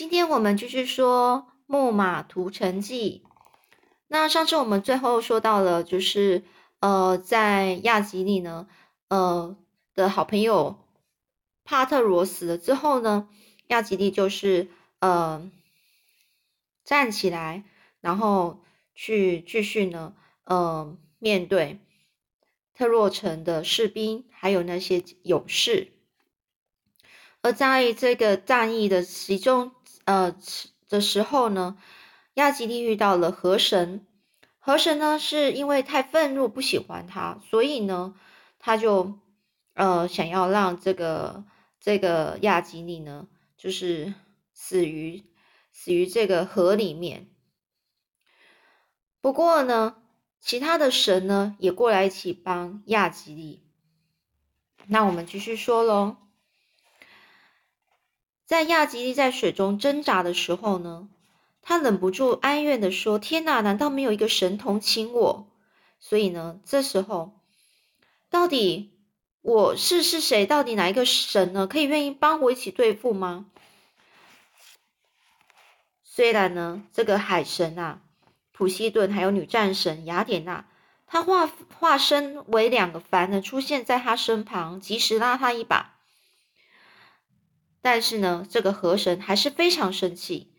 今天我们继续说《木马屠城记》。那上次我们最后说到了，就是呃，在亚吉利呢，呃的好朋友帕特罗死了之后呢，亚吉利就是呃站起来，然后去继续呢，呃面对特洛城的士兵，还有那些勇士。而在这个战役的其中。呃，的时候呢，亚吉利遇到了河神，河神呢是因为太愤怒不喜欢他，所以呢，他就呃想要让这个这个亚吉利呢，就是死于死于这个河里面。不过呢，其他的神呢也过来一起帮亚吉利。那我们继续说喽。在亚吉利在水中挣扎的时候呢，他忍不住哀怨的说：“天哪，难道没有一个神同情我？”所以呢，这时候到底我是是谁？到底哪一个神呢？可以愿意帮我一起对付吗？虽然呢，这个海神啊，普西顿还有女战神雅典娜，她化化身为两个凡人出现在他身旁，及时拉他一把。但是呢，这个河神还是非常生气，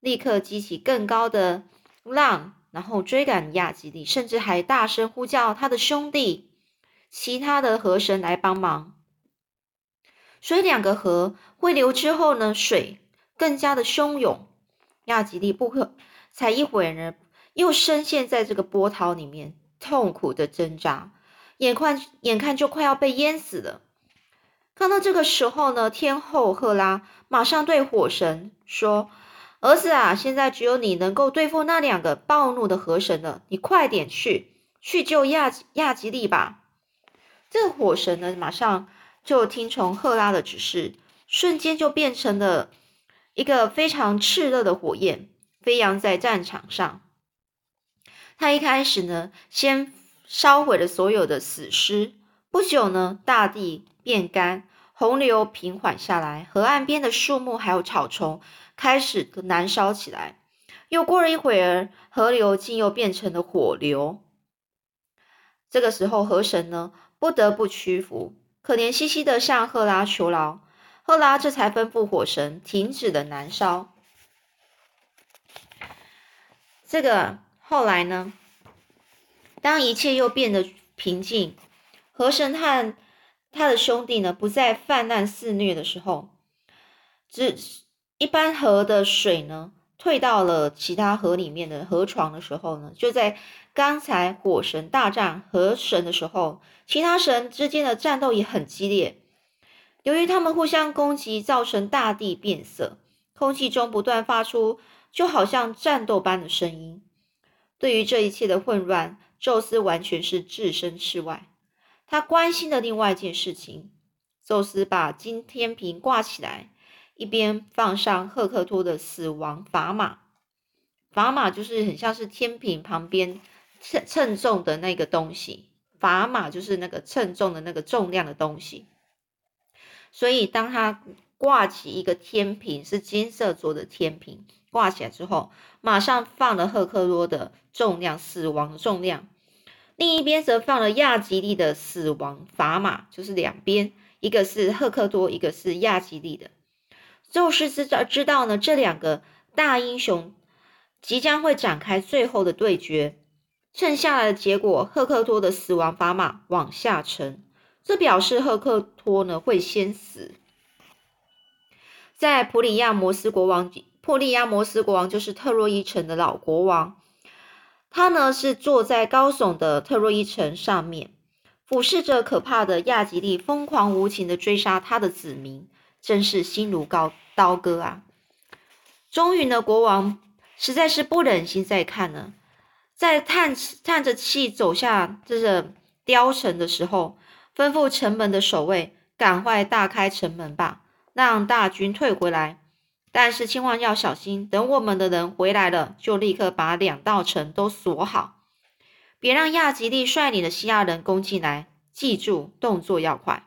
立刻激起更高的浪，然后追赶亚吉利，甚至还大声呼叫他的兄弟、其他的河神来帮忙。所以两个河汇流之后呢，水更加的汹涌，亚吉利不可才一会儿呢，又深陷在这个波涛里面，痛苦的挣扎，眼看眼看就快要被淹死了。看到这个时候呢，天后赫拉马上对火神说：“儿子啊，现在只有你能够对付那两个暴怒的河神了，你快点去去救亚亚吉利吧。”这个火神呢，马上就听从赫拉的指示，瞬间就变成了一个非常炽热的火焰，飞扬在战场上。他一开始呢，先烧毁了所有的死尸。不久呢，大地。变干，洪流平缓下来，河岸边的树木还有草丛开始燃烧起来。又过了一会儿，河流竟又变成了火流。这个时候，河神呢不得不屈服，可怜兮兮的向赫拉求饶。赫拉这才吩咐火神停止了燃烧。这个后来呢，当一切又变得平静，河神和他的兄弟呢，不再泛滥肆虐的时候，只一般河的水呢，退到了其他河里面的河床的时候呢，就在刚才火神大战河神的时候，其他神之间的战斗也很激烈。由于他们互相攻击，造成大地变色，空气中不断发出就好像战斗般的声音。对于这一切的混乱，宙斯完全是置身事外。他关心的另外一件事情，宙斯把金天平挂起来，一边放上赫克托的死亡砝码。砝码就是很像是天平旁边称称重的那个东西，砝码就是那个称重的那个重量的东西。所以，当他挂起一个天平，是金色做的天平，挂起来之后，马上放了赫克托的重量，死亡的重量。另一边则放了亚吉利的死亡砝码，就是两边，一个是赫克多，一个是亚吉利的。宙斯知道知道呢，这两个大英雄即将会展开最后的对决。剩下来的结果，赫克托的死亡砝码往下沉，这表示赫克托呢会先死。在普里亚摩斯国王，普里亚摩斯国王就是特洛伊城的老国王。他呢是坐在高耸的特洛伊城上面，俯视着可怕的亚吉利疯狂无情的追杀他的子民，真是心如刀刀割啊！终于呢，国王实在是不忍心再看了，在叹叹着气走下这个雕城的时候，吩咐城门的守卫赶快大开城门吧，让大军退回来。但是千万要小心，等我们的人回来了，就立刻把两道城都锁好，别让亚吉利率领的西亚人攻进来。记住，动作要快。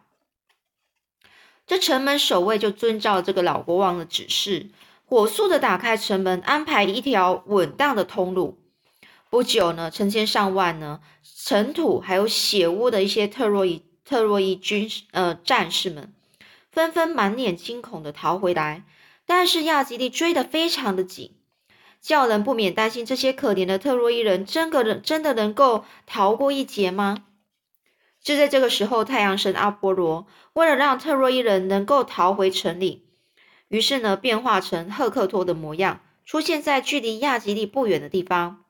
这城门守卫就遵照这个老国王的指示，火速的打开城门，安排一条稳当的通路。不久呢，成千上万呢，尘土还有血污的一些特洛伊特洛伊军呃战士们，纷纷满脸惊恐的逃回来。但是亚吉利追得非常的紧，叫人不免担心这些可怜的特洛伊人真个人真的能够逃过一劫吗？就在这个时候，太阳神阿波罗为了让特洛伊人能够逃回城里，于是呢，变化成赫克托的模样，出现在距离亚吉利不远的地方。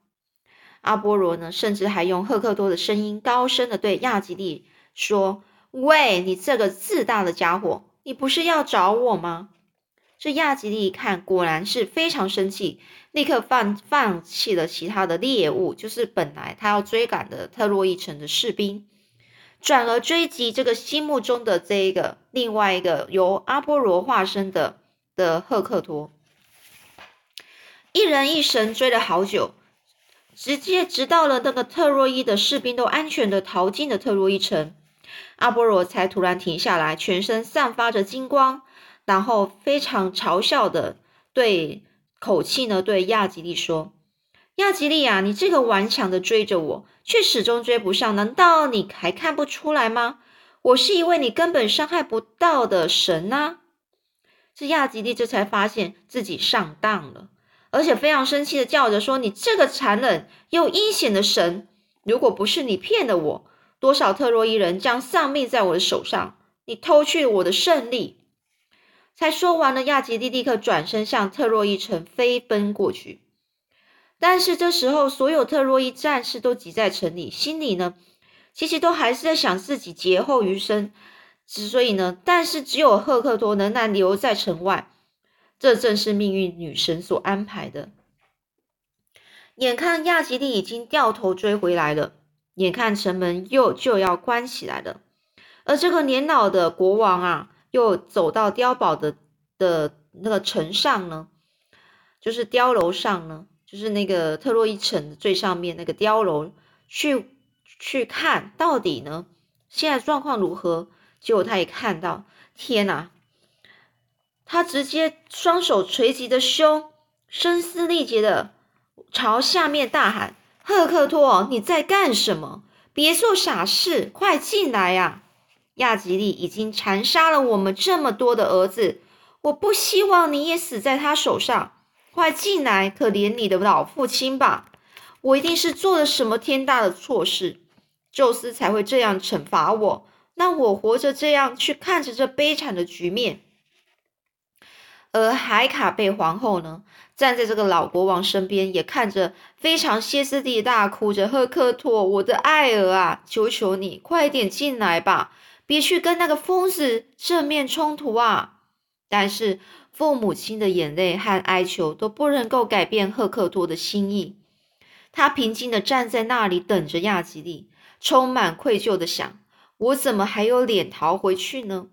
阿波罗呢，甚至还用赫克托的声音高声的对亚吉利说：“喂，你这个自大的家伙，你不是要找我吗？”这亚吉利一看，果然是非常生气，立刻放放弃了其他的猎物，就是本来他要追赶的特洛伊城的士兵，转而追击这个心目中的这一个另外一个由阿波罗化身的的赫克托。一人一神追了好久。直接直到了那个特洛伊的士兵都安全的逃进了特洛伊城，阿波罗才突然停下来，全身散发着金光，然后非常嘲笑的对口气呢对亚吉利说：“亚吉利啊，你这个顽强的追着我，却始终追不上，难道你还看不出来吗？我是一位你根本伤害不到的神啊！”这亚吉利这才发现自己上当了。而且非常生气的叫着说：“你这个残忍又阴险的神！如果不是你骗了我，多少特洛伊人将丧命在我的手上！你偷去了我的胜利！”才说完了，亚吉利立刻转身向特洛伊城飞奔过去。但是这时候，所有特洛伊战士都挤在城里，心里呢，其实都还是在想自己劫后余生。之所以呢，但是只有赫克托仍然留在城外。这正是命运女神所安排的。眼看亚吉利已经掉头追回来了，眼看城门又就要关起来了，而这个年老的国王啊，又走到碉堡的的那个城上呢，就是碉楼上呢，就是那个特洛伊城最上面那个碉楼去去看到底呢，现在状况如何？结果他也看到，天哪！他直接双手垂击的胸，声嘶力竭的朝下面大喊：“赫克托，你在干什么？别做傻事，快进来呀！亚吉利已经残杀了我们这么多的儿子，我不希望你也死在他手上。快进来，可怜你的老父亲吧！我一定是做了什么天大的错事，宙斯才会这样惩罚我，让我活着这样去看着这悲惨的局面。”而海卡贝皇后呢，站在这个老国王身边，也看着非常歇斯底里大哭着：“赫克托，我的爱儿啊，求求你快点进来吧，别去跟那个疯子正面冲突啊！”但是父母亲的眼泪和哀求都不能够改变赫克托的心意。他平静的站在那里，等着亚吉利，充满愧疚的想：“我怎么还有脸逃回去呢？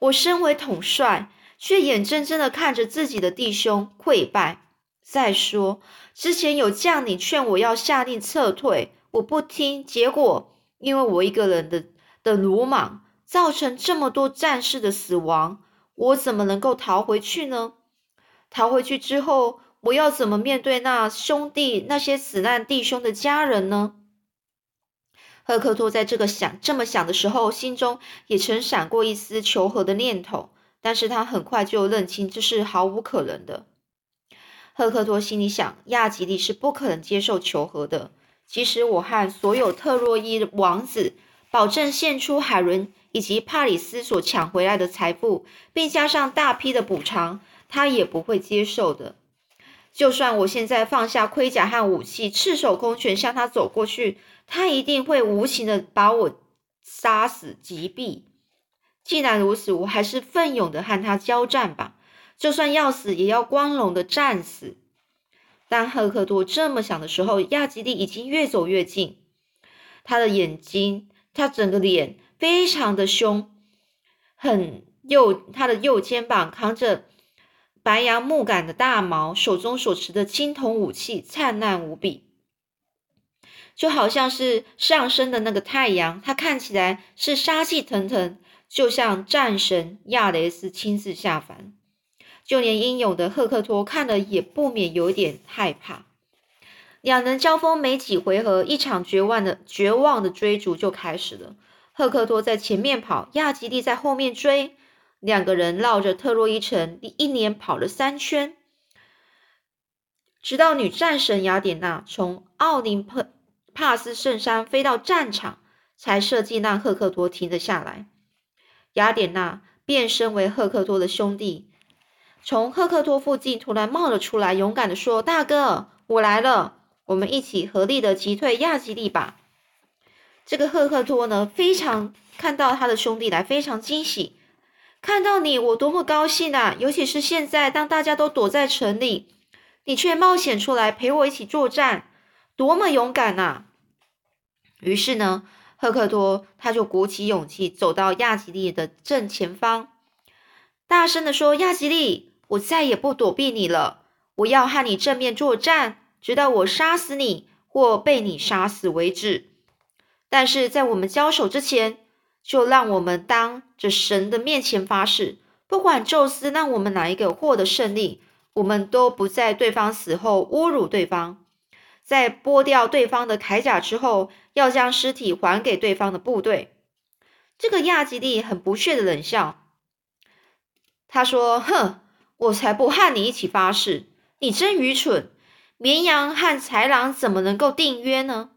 我身为统帅。”却眼睁睁的看着自己的弟兄溃败。再说，之前有将领劝我要下令撤退，我不听，结果因为我一个人的的鲁莽，造成这么多战士的死亡，我怎么能够逃回去呢？逃回去之后，我要怎么面对那兄弟那些死难弟兄的家人呢？赫克托在这个想这么想的时候，心中也曾闪过一丝求和的念头。但是他很快就认清这是毫无可能的。赫克托心里想：亚吉利是不可能接受求和的。即使我和所有特洛伊王子保证献出海伦以及帕里斯所抢回来的财富，并加上大批的补偿，他也不会接受的。就算我现在放下盔甲和武器，赤手空拳向他走过去，他一定会无情的把我杀死、击毙。既然如此，我还是奋勇的和他交战吧，就算要死，也要光荣的战死。当赫克托这么想的时候，亚吉利已经越走越近，他的眼睛，他整个脸非常的凶，很右，他的右肩膀扛着白杨木杆的大矛，手中所持的青铜武器灿烂无比，就好像是上升的那个太阳，他看起来是杀气腾腾。就像战神亚雷斯亲自下凡，就连英勇的赫克托看了也不免有点害怕。两人交锋没几回合，一场绝望的绝望的追逐就开始了。赫克托在前面跑，亚吉蒂在后面追，两个人绕着特洛伊城一连跑了三圈，直到女战神雅典娜从奥林帕帕斯圣山飞到战场，才设计让赫克托停了下来。雅典娜变身为赫克托的兄弟，从赫克托附近突然冒了出来，勇敢的说：“大哥，我来了。”我们一起合力的击退亚基利吧。这个赫克托呢，非常看到他的兄弟来，非常惊喜。看到你，我多么高兴啊！尤其是现在，当大家都躲在城里，你却冒险出来陪我一起作战，多么勇敢呐！于是呢，赫克托他就鼓起勇气走到亚吉利的正前方，大声的说：“亚吉利，我再也不躲避你了，我要和你正面作战。”直到我杀死你或被你杀死为止。但是在我们交手之前，就让我们当着神的面前发誓，不管宙斯让我们哪一个获得胜利，我们都不在对方死后侮辱对方。在剥掉对方的铠甲之后，要将尸体还给对方的部队。这个亚吉利很不屑的冷笑，他说：“哼，我才不和你一起发誓！你真愚蠢。”绵羊和豺狼怎么能够订约呢？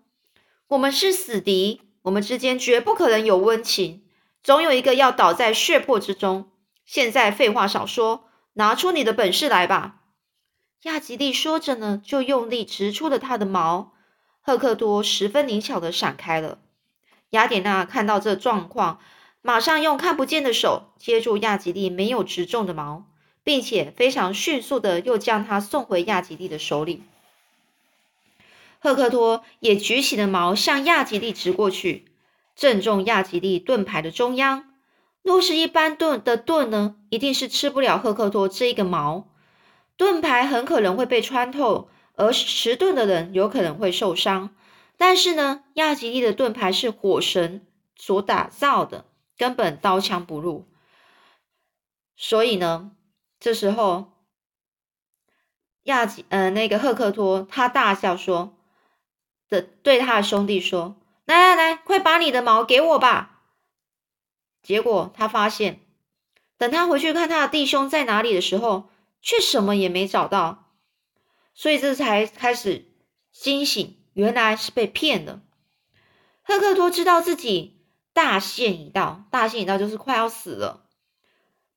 我们是死敌，我们之间绝不可能有温情，总有一个要倒在血泊之中。现在废话少说，拿出你的本事来吧！亚吉利说着呢，就用力直出了他的矛。赫克多十分灵巧的闪开了。雅典娜看到这状况，马上用看不见的手接住亚吉利没有直中的矛。并且非常迅速的又将他送回亚吉利的手里。赫克托也举起了矛向亚吉利直过去，正中亚吉利盾牌的中央。若是一般盾的盾呢，一定是吃不了赫克托这一个矛，盾牌很可能会被穿透，而持盾的人有可能会受伤。但是呢，亚吉利的盾牌是火神所打造的，根本刀枪不入。所以呢。这时候，亚吉呃那个赫克托他大笑说的对他的兄弟说：“来来来，快把你的矛给我吧！”结果他发现，等他回去看他的弟兄在哪里的时候，却什么也没找到，所以这才开始惊醒，原来是被骗的。赫克托知道自己大限已到，大限已到就是快要死了。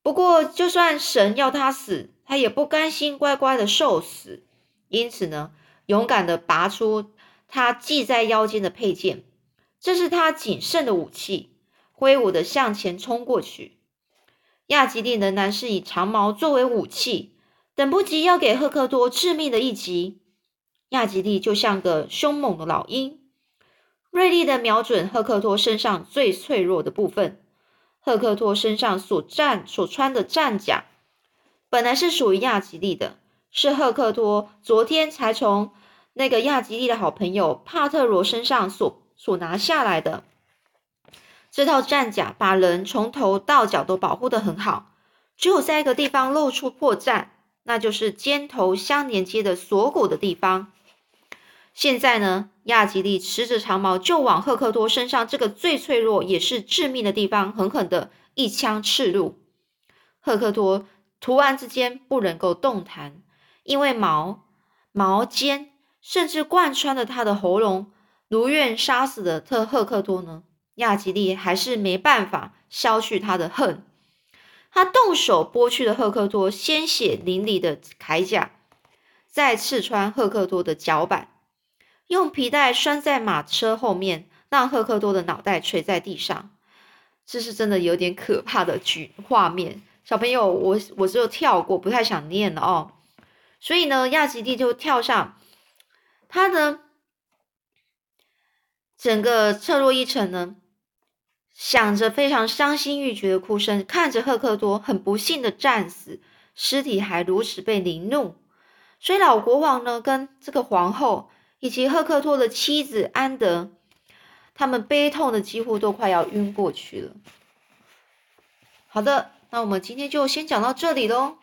不过，就算神要他死，他也不甘心乖乖的受死。因此呢，勇敢的拔出他系在腰间的佩剑，这是他仅剩的武器，挥舞的向前冲过去。亚吉利仍然是以长矛作为武器，等不及要给赫克托致命的一击。亚吉利就像个凶猛的老鹰，锐利的瞄准赫克托身上最脆弱的部分。赫克托身上所战所穿的战甲，本来是属于亚吉利的，是赫克托昨天才从那个亚吉利的好朋友帕特罗身上所所拿下来的。这套战甲把人从头到脚都保护得很好，只有在一个地方露出破绽，那就是肩头相连接的锁骨的地方。现在呢，亚吉利持着长矛就往赫克托身上这个最脆弱也是致命的地方狠狠的一枪刺入。赫克托突然之间不能够动弹，因为矛矛尖甚至贯穿了他的喉咙。如愿杀死了特赫克托呢，亚吉利还是没办法消去他的恨。他动手剥去了赫克托鲜血淋漓的铠甲，再刺穿赫克托的脚板。用皮带拴在马车后面，让赫克多的脑袋垂在地上。这是真的有点可怕的剧画面。小朋友，我我只有跳过，不太想念了哦。所以呢，亚吉蒂就跳上，他呢，整个特洛伊城呢，响着非常伤心欲绝的哭声，看着赫克多很不幸的战死，尸体还如此被凌辱。所以老国王呢，跟这个皇后。以及赫克托的妻子安德，他们悲痛的几乎都快要晕过去了。好的，那我们今天就先讲到这里喽。